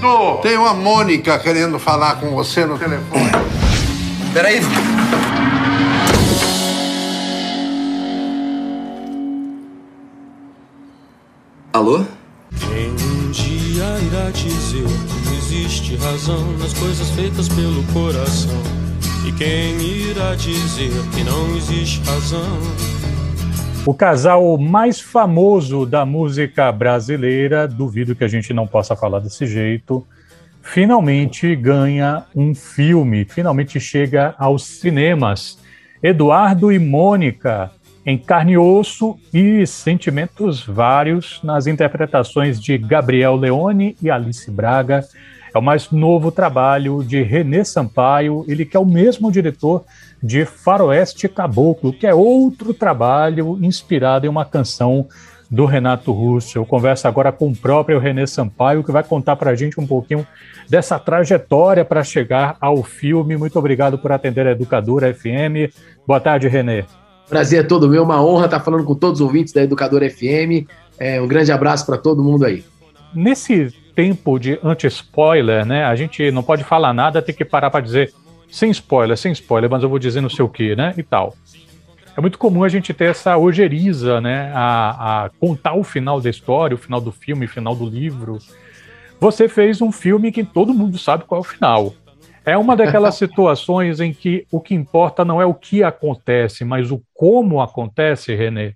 Tô. Tem uma Mônica querendo falar com você no telefone. Peraí. Alô? Quem um dia irá dizer que existe razão nas coisas feitas pelo coração? E quem irá dizer que não existe razão? O casal mais famoso da música brasileira, duvido que a gente não possa falar desse jeito, finalmente ganha um filme, finalmente chega aos cinemas. Eduardo e Mônica, em carne e osso e sentimentos vários nas interpretações de Gabriel Leone e Alice Braga. É o mais novo trabalho de René Sampaio, ele que é o mesmo diretor de Faroeste Caboclo, que é outro trabalho inspirado em uma canção do Renato Russo. Eu converso agora com o próprio René Sampaio, que vai contar para a gente um pouquinho dessa trajetória para chegar ao filme. Muito obrigado por atender a Educadora FM. Boa tarde, René. Prazer é todo meu, uma honra estar falando com todos os ouvintes da Educadora FM. É, um grande abraço para todo mundo aí. Nesse tempo de anti-spoiler, né? A gente não pode falar nada, tem que parar para dizer sem spoiler, sem spoiler, mas eu vou dizer não sei o que, né? E tal. É muito comum a gente ter essa ojeriza, né? A, a contar o final da história, o final do filme, o final do livro. Você fez um filme que todo mundo sabe qual é o final. É uma daquelas situações em que o que importa não é o que acontece, mas o como acontece, René.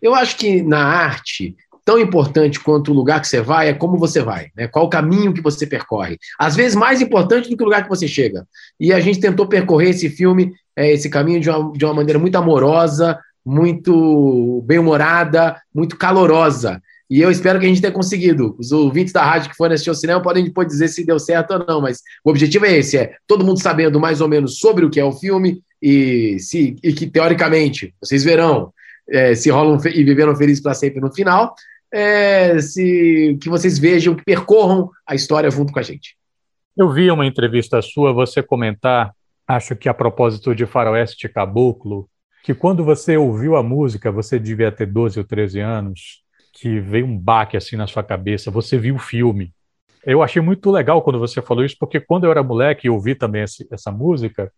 Eu acho que na arte tão importante quanto o lugar que você vai é como você vai, né? qual o caminho que você percorre. Às vezes mais importante do que o lugar que você chega. E a gente tentou percorrer esse filme, é, esse caminho de uma, de uma maneira muito amorosa, muito bem-humorada, muito calorosa. E eu espero que a gente tenha conseguido. Os ouvintes da rádio que foram assistir ao cinema podem depois dizer se deu certo ou não, mas o objetivo é esse: é todo mundo sabendo mais ou menos sobre o que é o filme e, se, e que, teoricamente, vocês verão é, se rolam e viveram felizes para sempre no final, é, se, que vocês vejam, que percorram a história junto com a gente. Eu vi uma entrevista sua, você comentar, acho que a propósito de Faroeste Caboclo, que quando você ouviu a música, você devia ter 12 ou 13 anos, que veio um baque assim na sua cabeça, você viu o filme. Eu achei muito legal quando você falou isso, porque quando eu era moleque e ouvi também esse, essa música,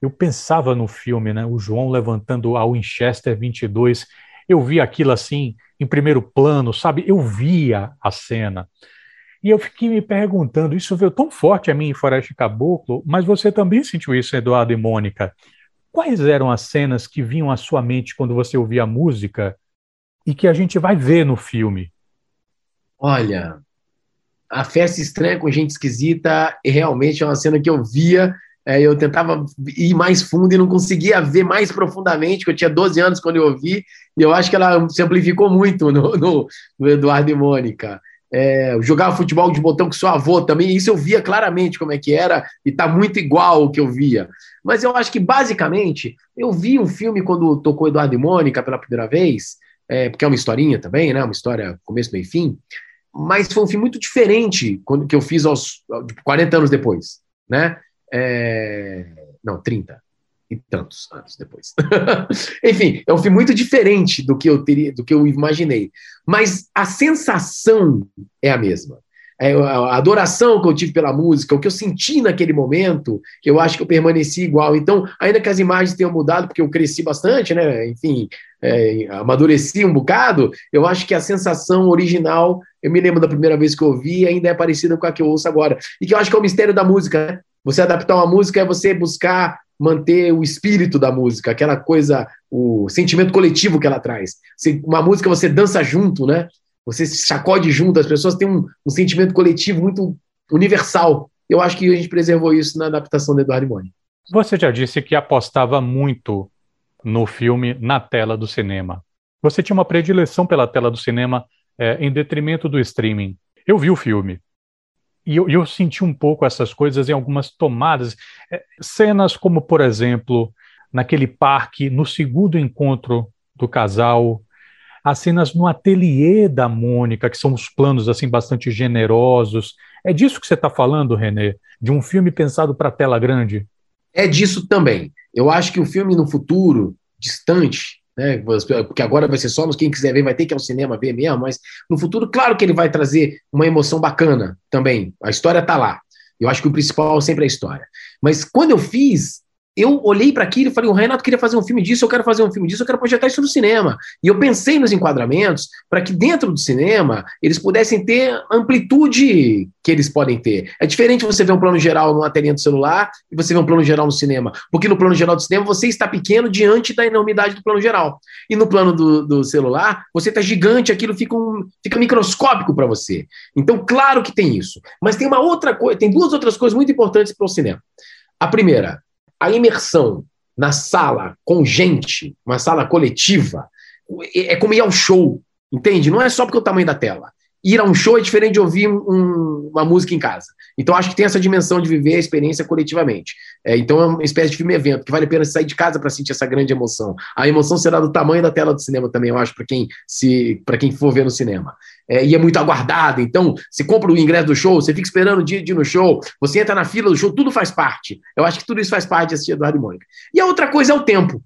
eu pensava no filme, né? O João levantando a Winchester 22 eu via aquilo assim em primeiro plano, sabe? Eu via a cena. E eu fiquei me perguntando, isso veio tão forte a mim em Floresta Caboclo, mas você também sentiu isso, Eduardo e Mônica. Quais eram as cenas que vinham à sua mente quando você ouvia a música e que a gente vai ver no filme? Olha, a festa estranha com gente esquisita realmente é uma cena que eu via é, eu tentava ir mais fundo e não conseguia ver mais profundamente, que eu tinha 12 anos quando eu ouvi, e eu acho que ela se amplificou muito no, no, no Eduardo e Mônica. É, jogava futebol de botão com seu avô também, isso eu via claramente como é que era, e tá muito igual o que eu via. Mas eu acho que, basicamente, eu vi um filme quando tocou Eduardo e Mônica pela primeira vez, é, porque é uma historinha também, né? Uma história começo, meio fim, mas foi um filme muito diferente quando que eu fiz aos 40 anos depois, né? É... Não, 30 e tantos anos depois. Enfim, é um filme muito diferente do que eu teria, do que eu imaginei. Mas a sensação é a mesma. É, a adoração que eu tive pela música, o que eu senti naquele momento, eu acho que eu permaneci igual. Então, ainda que as imagens tenham mudado, porque eu cresci bastante, né? Enfim, é, amadureci um bocado, eu acho que a sensação original, eu me lembro da primeira vez que eu ouvi, ainda é parecida com a que eu ouço agora. E que eu acho que é o mistério da música, né? Você adaptar uma música é você buscar manter o espírito da música, aquela coisa, o sentimento coletivo que ela traz. Uma música você dança junto, né? Você se sacode junto, as pessoas têm um, um sentimento coletivo muito universal. Eu acho que a gente preservou isso na adaptação do Eduardo Boni. Você já disse que apostava muito no filme na tela do cinema. Você tinha uma predileção pela tela do cinema é, em detrimento do streaming. Eu vi o filme, e eu, eu, senti um pouco essas coisas em algumas tomadas. É, cenas como, por exemplo, naquele parque, no segundo encontro do casal, as cenas no ateliê da Mônica, que são os planos assim bastante generosos. É disso que você está falando, René? De um filme pensado para tela grande? É disso também. Eu acho que o filme no futuro, distante, né? Porque agora vai ser só nos quem quiser ver, vai ter que ir ao cinema ver mesmo, mas no futuro, claro que ele vai trazer uma emoção bacana também. A história está lá. Eu acho que o principal sempre é a história. Mas quando eu fiz, eu olhei para aquilo e falei: o Renato queria fazer um filme disso, eu quero fazer um filme disso, eu quero projetar isso no cinema. E eu pensei nos enquadramentos para que dentro do cinema eles pudessem ter amplitude que eles podem ter. É diferente você ver um plano geral numa telinha do celular e você ver um plano geral no cinema. Porque no plano geral do cinema você está pequeno diante da enormidade do plano geral. E no plano do, do celular você está gigante, aquilo fica, um, fica microscópico para você. Então, claro que tem isso. Mas tem uma outra coisa, tem duas outras coisas muito importantes para o cinema. A primeira, a imersão na sala com gente, uma sala coletiva, é como ir ao show, entende? Não é só porque o tamanho da tela. Ir a um show é diferente de ouvir um, uma música em casa. Então, acho que tem essa dimensão de viver a experiência coletivamente. É, então, é uma espécie de filme-evento, que vale a pena sair de casa para sentir essa grande emoção. A emoção será do tamanho da tela do cinema também, eu acho, para quem, se, quem for ver no cinema é, e é muito aguardado. Então, você compra o ingresso do show, você fica esperando o dia de ir no show, você entra na fila do show, tudo faz parte. Eu acho que tudo isso faz parte de assistir Eduardo e Mônica. E a outra coisa é o tempo.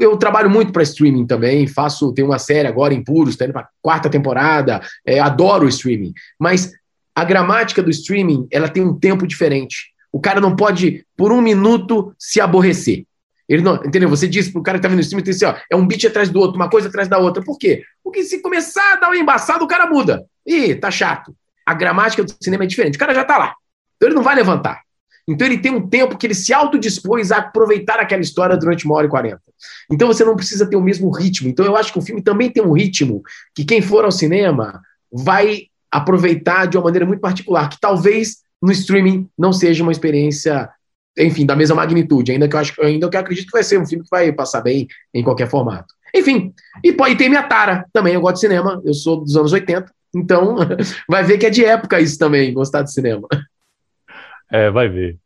Eu trabalho muito para streaming também, faço, tem uma série agora em puros, está indo para quarta temporada, é, adoro streaming. Mas a gramática do streaming, ela tem um tempo diferente. O cara não pode, por um minuto, se aborrecer. Ele não, entendeu? Você disse pro cara que tá vendo o stream, assim, ó, é um beat atrás do outro, uma coisa atrás da outra. Por quê? Porque se começar a dar uma embaçada, o cara muda. Ih, tá chato. A gramática do cinema é diferente. O cara já tá lá. Então ele não vai levantar. Então ele tem um tempo que ele se autodispôs a aproveitar aquela história durante uma hora e quarenta. Então você não precisa ter o mesmo ritmo. Então eu acho que o filme também tem um ritmo que quem for ao cinema vai aproveitar de uma maneira muito particular, que talvez no streaming não seja uma experiência enfim, da mesma magnitude, ainda que eu acho, ainda que eu acredito que vai ser um filme que vai passar bem em qualquer formato. Enfim, e pode ter minha tara também, eu gosto de cinema, eu sou dos anos 80, então vai ver que é de época isso também, gostar de cinema. É, vai ver.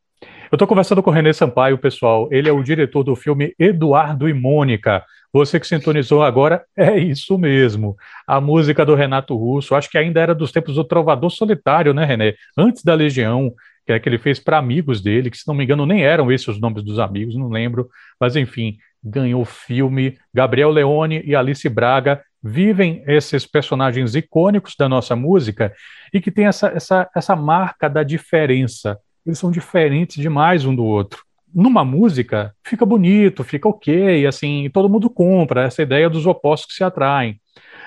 Eu estou conversando com o René Sampaio, pessoal. Ele é o diretor do filme Eduardo e Mônica. Você que sintonizou agora, é isso mesmo. A música do Renato Russo, acho que ainda era dos tempos do Trovador Solitário, né, René? Antes da Legião, que é que ele fez para amigos dele, que se não me engano nem eram esses os nomes dos amigos, não lembro, mas enfim, ganhou filme. Gabriel Leone e Alice Braga vivem esses personagens icônicos da nossa música e que tem essa, essa, essa marca da diferença. Eles são diferentes demais um do outro. Numa música, fica bonito, fica ok, assim, todo mundo compra essa ideia dos opostos que se atraem.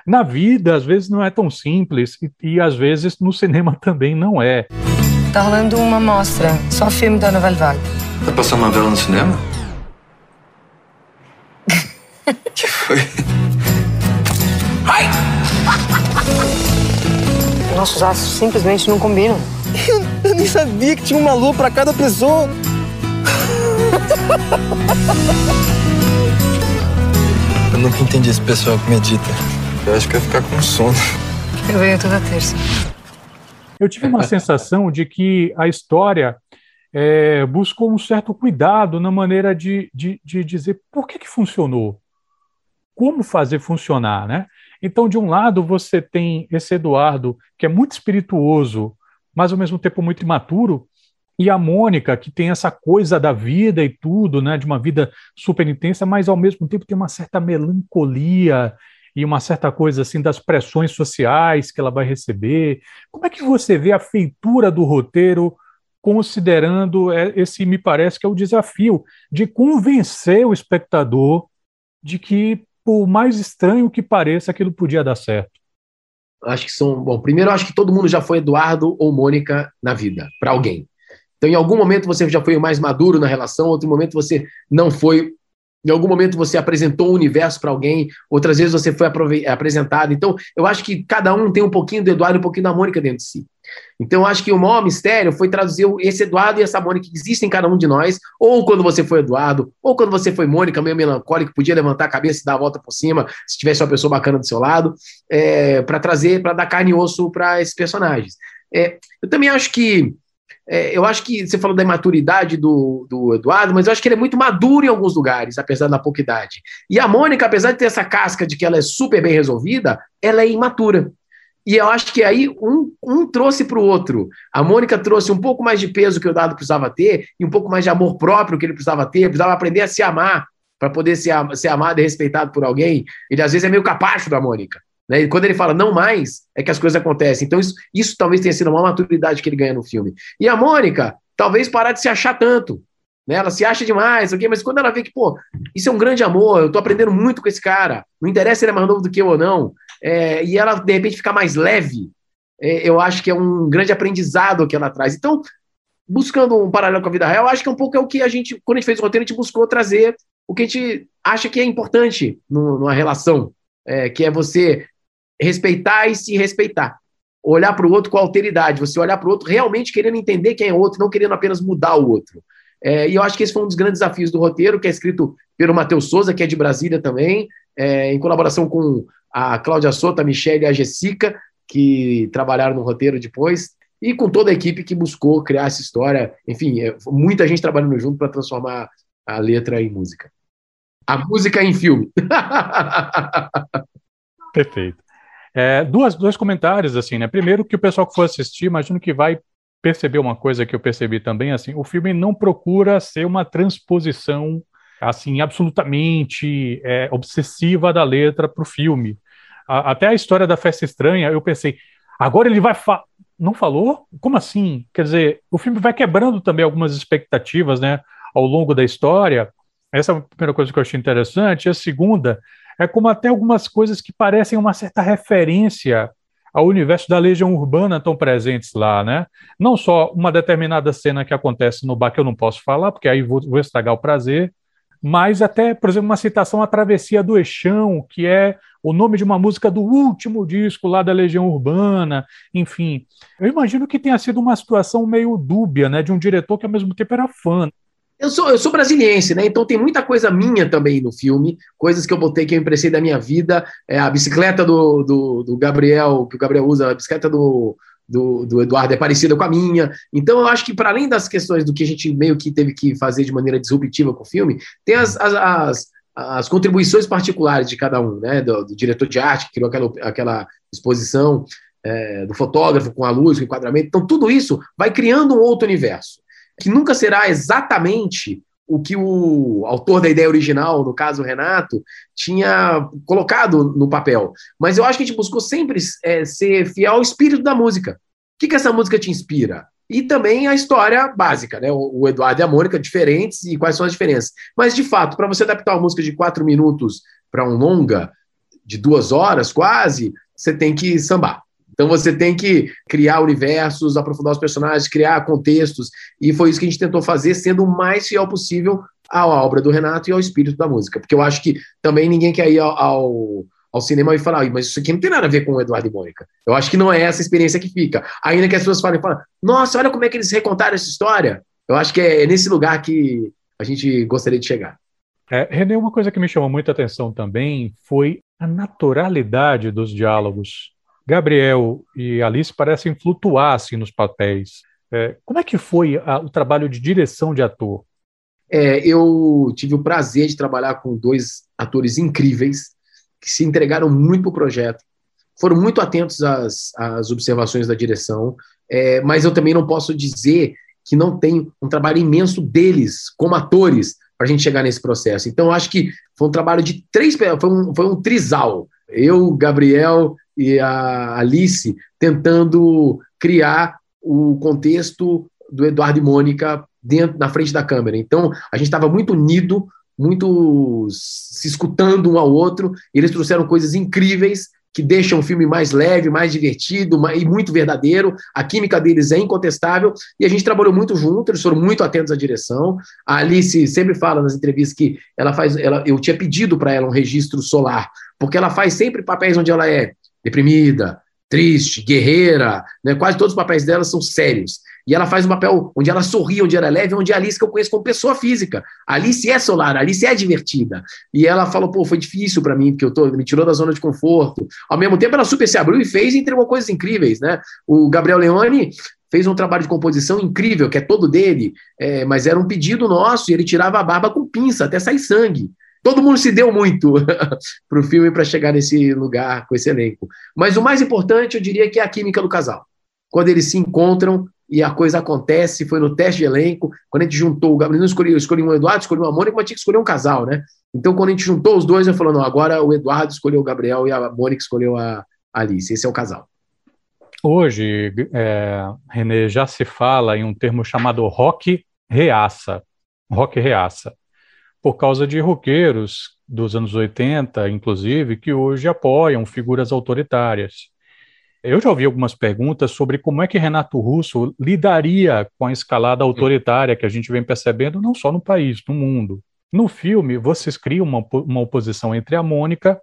Na vida, às vezes não é tão simples e, e às vezes no cinema também não é. Tá rolando uma mostra, só filme da Nouvelle Vague. Tá passando novela no cinema? que foi? Ai! Nossos astros simplesmente não combinam. Eu, eu nem sabia que tinha uma lua para cada pessoa. Eu nunca entendi esse pessoal que medita. Eu acho que vai ficar com sono. Eu venho toda terça. Eu tive uma sensação de que a história é, buscou um certo cuidado na maneira de, de, de dizer por que, que funcionou, como fazer funcionar, né? Então, de um lado, você tem esse Eduardo, que é muito espirituoso, mas ao mesmo tempo muito imaturo, e a Mônica, que tem essa coisa da vida e tudo, né, de uma vida super intensa, mas ao mesmo tempo tem uma certa melancolia e uma certa coisa assim das pressões sociais que ela vai receber. Como é que você vê a feitura do roteiro considerando é, esse, me parece que é o desafio de convencer o espectador de que, por mais estranho que pareça, aquilo podia dar certo? Acho que são. Bom, primeiro, acho que todo mundo já foi Eduardo ou Mônica na vida, para alguém. Então, em algum momento você já foi mais maduro na relação, outro momento você não foi em algum momento você apresentou o universo para alguém, outras vezes você foi apresentado. Então, eu acho que cada um tem um pouquinho do Eduardo e um pouquinho da Mônica dentro de si. Então, acho que o maior mistério foi traduzir esse Eduardo e essa Mônica que existem em cada um de nós, ou quando você foi Eduardo, ou quando você foi Mônica, meio melancólica, podia levantar a cabeça e dar a volta por cima, se tivesse uma pessoa bacana do seu lado, é, para trazer, para dar carne e osso para esses personagens. É, eu também acho que é, eu acho que você falou da imaturidade do, do Eduardo, mas eu acho que ele é muito maduro em alguns lugares, apesar da pouca idade. E a Mônica, apesar de ter essa casca de que ela é super bem resolvida, ela é imatura. E eu acho que aí um, um trouxe para o outro. A Mônica trouxe um pouco mais de peso que o Eduardo precisava ter, e um pouco mais de amor próprio que ele precisava ter, precisava aprender a se amar para poder ser, ser amado e respeitado por alguém, ele às vezes é meio capacho da Mônica. Né? E quando ele fala não mais, é que as coisas acontecem. Então, isso, isso talvez tenha sido uma maturidade que ele ganha no filme. E a Mônica, talvez parar de se achar tanto. Né? Ela se acha demais, okay? mas quando ela vê que, pô, isso é um grande amor, eu tô aprendendo muito com esse cara, não interessa se ele é mais novo do que eu ou não, é, e ela, de repente, ficar mais leve, é, eu acho que é um grande aprendizado que ela traz. Então, buscando um paralelo com a vida real, acho que é um pouco é o que a gente, quando a gente fez o roteiro, a gente buscou trazer o que a gente acha que é importante numa relação, é, que é você respeitar e se respeitar. Olhar para o outro com alteridade, você olhar para o outro realmente querendo entender quem é o outro, não querendo apenas mudar o outro. É, e eu acho que esse foi um dos grandes desafios do roteiro, que é escrito pelo Matheus Souza, que é de Brasília também, é, em colaboração com a Cláudia Sota, a Michelle e a Jessica, que trabalharam no roteiro depois, e com toda a equipe que buscou criar essa história. Enfim, é, muita gente trabalhando junto para transformar a letra em música. A música em filme. Perfeito. É, duas, dois comentários, assim, né? Primeiro, que o pessoal que for assistir, imagino que vai perceber uma coisa que eu percebi também, assim, o filme não procura ser uma transposição, assim, absolutamente é, obsessiva da letra para o filme. A, até a história da festa estranha, eu pensei, agora ele vai fa não falou? Como assim? Quer dizer, o filme vai quebrando também algumas expectativas, né, ao longo da história. Essa é a primeira coisa que eu achei interessante. A segunda é como até algumas coisas que parecem uma certa referência ao universo da Legião Urbana estão presentes lá, né? Não só uma determinada cena que acontece no bar que eu não posso falar, porque aí vou, vou estragar o prazer, mas até, por exemplo, uma citação à Travessia do Eixão, que é o nome de uma música do último disco lá da Legião Urbana, enfim. Eu imagino que tenha sido uma situação meio dúbia, né, de um diretor que ao mesmo tempo era fã. Eu sou, eu sou brasiliense, né? Então tem muita coisa minha também no filme, coisas que eu botei que eu emprestei da minha vida. É, a bicicleta do, do, do, Gabriel, que o Gabriel usa, a bicicleta do, do, do Eduardo é parecida com a minha. Então eu acho que, para além das questões do que a gente meio que teve que fazer de maneira disruptiva com o filme, tem as, as, as, as contribuições particulares de cada um, né? Do, do, diretor de arte que criou aquela, aquela exposição, é, do fotógrafo com a luz, com o enquadramento. Então tudo isso vai criando um outro universo que nunca será exatamente o que o autor da ideia original, no caso o Renato, tinha colocado no papel. Mas eu acho que a gente buscou sempre é, ser fiel ao espírito da música. O que, que essa música te inspira? E também a história básica, né? O Eduardo e a Mônica diferentes e quais são as diferenças. Mas, de fato, para você adaptar uma música de quatro minutos para um longa, de duas horas quase, você tem que sambar. Então você tem que criar universos, aprofundar os personagens, criar contextos, e foi isso que a gente tentou fazer, sendo o mais fiel possível à obra do Renato e ao espírito da música. Porque eu acho que também ninguém quer ir ao, ao, ao cinema e falar, mas isso aqui não tem nada a ver com o Eduardo e Mônica. Eu acho que não é essa experiência que fica. Ainda que as pessoas falem, falam, nossa, olha como é que eles recontaram essa história. Eu acho que é, é nesse lugar que a gente gostaria de chegar. É, René, uma coisa que me chamou muita atenção também foi a naturalidade dos diálogos. Gabriel e Alice parecem flutuar assim nos papéis. É, como é que foi a, o trabalho de direção de ator? É, eu tive o prazer de trabalhar com dois atores incríveis que se entregaram muito para o projeto, foram muito atentos às, às observações da direção, é, mas eu também não posso dizer que não tem um trabalho imenso deles como atores para a gente chegar nesse processo. Então, acho que foi um trabalho de três, foi um, foi um trisal. Eu, Gabriel e a Alice tentando criar o contexto do Eduardo e Mônica dentro na frente da câmera. Então, a gente estava muito unido, muito se escutando um ao outro, e eles trouxeram coisas incríveis que deixam o filme mais leve, mais divertido e muito verdadeiro. A química deles é incontestável e a gente trabalhou muito junto, eles foram muito atentos à direção. A Alice sempre fala nas entrevistas que ela faz, ela, eu tinha pedido para ela um registro solar, porque ela faz sempre papéis onde ela é deprimida, triste, guerreira, né? quase todos os papéis dela são sérios. E ela faz um papel onde ela sorri, onde ela é leve, onde a Alice que eu conheço como pessoa física. A Alice é solar, a Alice é divertida. E ela falou, pô, foi difícil para mim, porque eu tô, me tirou da zona de conforto. Ao mesmo tempo, ela super se abriu e fez e entregou coisas incríveis, né? O Gabriel Leone fez um trabalho de composição incrível, que é todo dele, é, mas era um pedido nosso, e ele tirava a barba com pinça, até sair sangue. Todo mundo se deu muito para o filme para chegar nesse lugar com esse elenco. Mas o mais importante, eu diria que é a química do casal. Quando eles se encontram, e a coisa acontece, foi no teste de elenco, quando a gente juntou, o Gabriel não escolheu, escolhi um Eduardo, escolhi uma Mônica, mas tinha que escolher um casal, né? Então, quando a gente juntou os dois, eu falei, não, agora o Eduardo escolheu o Gabriel e a Mônica escolheu a Alice, esse é o casal. Hoje, é, Renê, já se fala em um termo chamado rock reaça, rock reaça, por causa de roqueiros dos anos 80, inclusive, que hoje apoiam figuras autoritárias. Eu já ouvi algumas perguntas sobre como é que Renato Russo lidaria com a escalada autoritária que a gente vem percebendo não só no país, no mundo. No filme, vocês criam uma, uma oposição entre a Mônica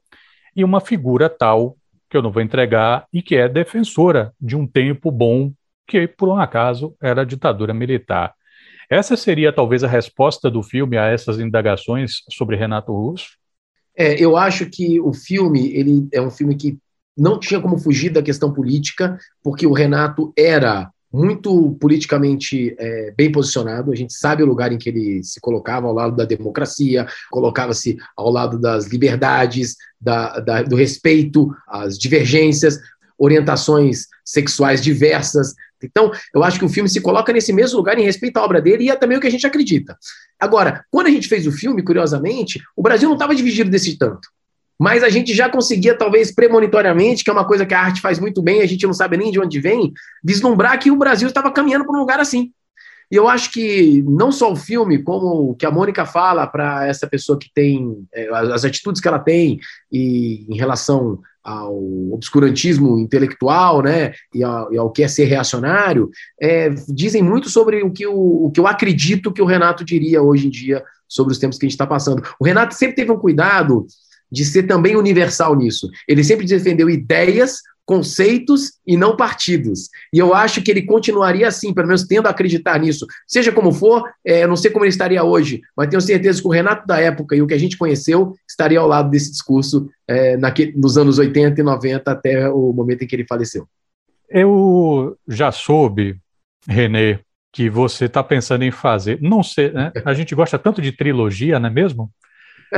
e uma figura tal, que eu não vou entregar, e que é defensora de um tempo bom, que por um acaso era ditadura militar. Essa seria talvez a resposta do filme a essas indagações sobre Renato Russo? É, eu acho que o filme ele é um filme que não tinha como fugir da questão política, porque o Renato era muito politicamente é, bem posicionado. A gente sabe o lugar em que ele se colocava ao lado da democracia, colocava-se ao lado das liberdades, da, da, do respeito às divergências, orientações sexuais diversas. Então, eu acho que o filme se coloca nesse mesmo lugar em respeito à obra dele e é também o que a gente acredita. Agora, quando a gente fez o filme, curiosamente, o Brasil não estava dividido desse tanto mas a gente já conseguia, talvez premonitoriamente, que é uma coisa que a arte faz muito bem, a gente não sabe nem de onde vem, vislumbrar que o Brasil estava caminhando para um lugar assim. E eu acho que não só o filme, como o que a Mônica fala para essa pessoa que tem é, as atitudes que ela tem e em relação ao obscurantismo intelectual, né, e ao, e ao que é ser reacionário, é, dizem muito sobre o que, o, o que eu acredito que o Renato diria hoje em dia sobre os tempos que a gente está passando. O Renato sempre teve um cuidado de ser também universal nisso. Ele sempre defendeu ideias, conceitos e não partidos. E eu acho que ele continuaria assim, pelo menos tendo a acreditar nisso. Seja como for, é, eu não sei como ele estaria hoje, mas tenho certeza que o Renato da época e o que a gente conheceu estaria ao lado desse discurso é, nos anos 80 e 90 até o momento em que ele faleceu. Eu já soube, Renê, que você está pensando em fazer. Não sei, né? A gente gosta tanto de trilogia, não é mesmo?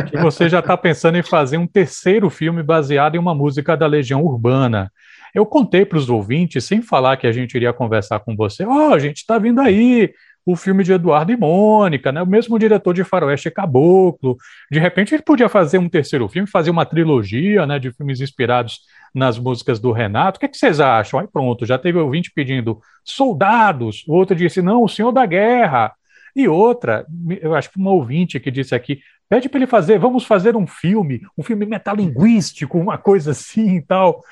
Que você já está pensando em fazer um terceiro filme baseado em uma música da Legião Urbana. Eu contei para os ouvintes, sem falar que a gente iria conversar com você, ó, oh, a gente está vindo aí, o filme de Eduardo e Mônica, né? o mesmo diretor de Faroeste Caboclo. De repente ele podia fazer um terceiro filme, fazer uma trilogia né, de filmes inspirados nas músicas do Renato. O que, é que vocês acham? Aí pronto, já teve ouvinte pedindo soldados, o outro disse, não, o Senhor da Guerra. E outra, eu acho que uma ouvinte que disse aqui, pede para ele fazer, vamos fazer um filme, um filme metalinguístico, uma coisa assim e tal.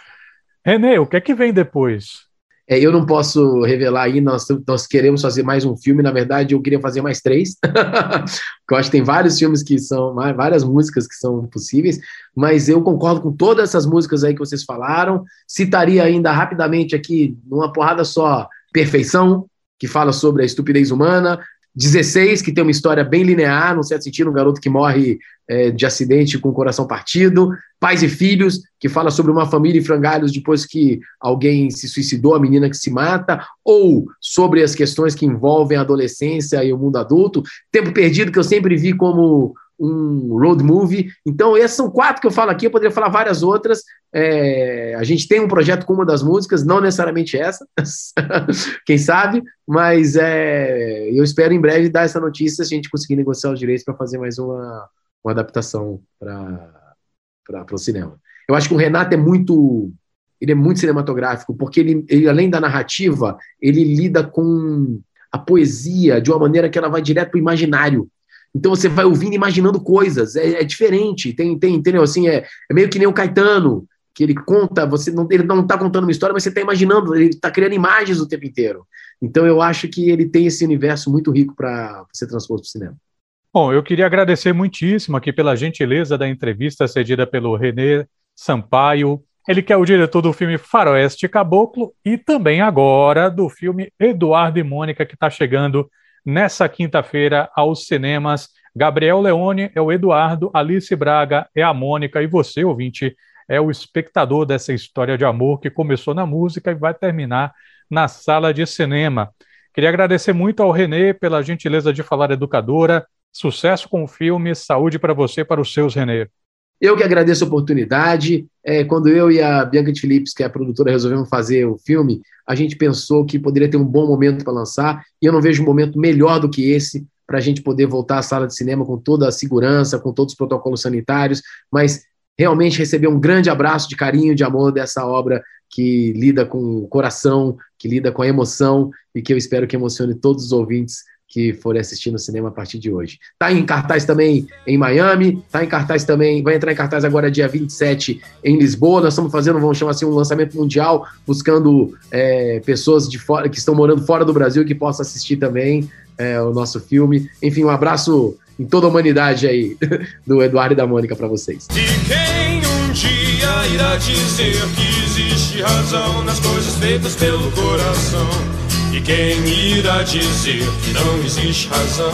Renê, o que é que vem depois? É, eu não posso revelar aí, nós, nós queremos fazer mais um filme, na verdade eu queria fazer mais três, porque eu acho que tem vários filmes que são, várias músicas que são possíveis, mas eu concordo com todas essas músicas aí que vocês falaram, citaria ainda rapidamente aqui, numa porrada só, Perfeição, que fala sobre a estupidez humana, 16, que tem uma história bem linear, no certo sentido, um garoto que morre é, de acidente com o coração partido. Pais e Filhos, que fala sobre uma família em frangalhos depois que alguém se suicidou, a menina que se mata, ou sobre as questões que envolvem a adolescência e o mundo adulto. Tempo Perdido, que eu sempre vi como um road movie. Então, essas são quatro que eu falo aqui, eu poderia falar várias outras. É, a gente tem um projeto com uma das músicas, não necessariamente essa, quem sabe, mas é, eu espero em breve dar essa notícia a gente conseguir negociar os direitos para fazer mais uma, uma adaptação para o cinema. Eu acho que o Renato é muito. Ele é muito cinematográfico, porque ele, ele, além da narrativa, ele lida com a poesia de uma maneira que ela vai direto para o imaginário. Então você vai ouvindo, imaginando coisas. É, é diferente. Tem, tem, entendeu? Assim, é, é, meio que nem o Caetano, que ele conta, você não, ele não está contando uma história, mas você está imaginando, ele está criando imagens o tempo inteiro. Então eu acho que ele tem esse universo muito rico para ser transposto para o cinema. Bom, eu queria agradecer muitíssimo aqui pela gentileza da entrevista cedida pelo Renê Sampaio. Ele que é o diretor do filme Faroeste Caboclo e também agora do filme Eduardo e Mônica, que está chegando nessa quinta-feira aos cinemas. Gabriel Leone é o Eduardo, Alice Braga é a Mônica e você, ouvinte, é o espectador dessa história de amor que começou na música e vai terminar na sala de cinema. Queria agradecer muito ao Renê pela gentileza de falar educadora. Sucesso com o filme, saúde para você e para os seus, Renê. Eu que agradeço a oportunidade. É, quando eu e a Bianca de Phillips, que é a produtora, resolvemos fazer o filme, a gente pensou que poderia ter um bom momento para lançar, e eu não vejo um momento melhor do que esse para a gente poder voltar à sala de cinema com toda a segurança, com todos os protocolos sanitários, mas realmente receber um grande abraço de carinho, de amor dessa obra que lida com o coração, que lida com a emoção e que eu espero que emocione todos os ouvintes que forem assistir no cinema a partir de hoje. Tá em cartaz também em Miami, tá em cartaz também, vai entrar em cartaz agora dia 27 em Lisboa. Nós estamos fazendo, vamos chamar assim, um lançamento mundial, buscando é, pessoas de fora que estão morando fora do Brasil que possam assistir também é, o nosso filme. Enfim, um abraço em toda a humanidade aí do Eduardo e da Mônica para vocês. E quem um dia irá dizer que existe razão nas coisas feitas pelo coração? E quem irá dizer que não existe razão?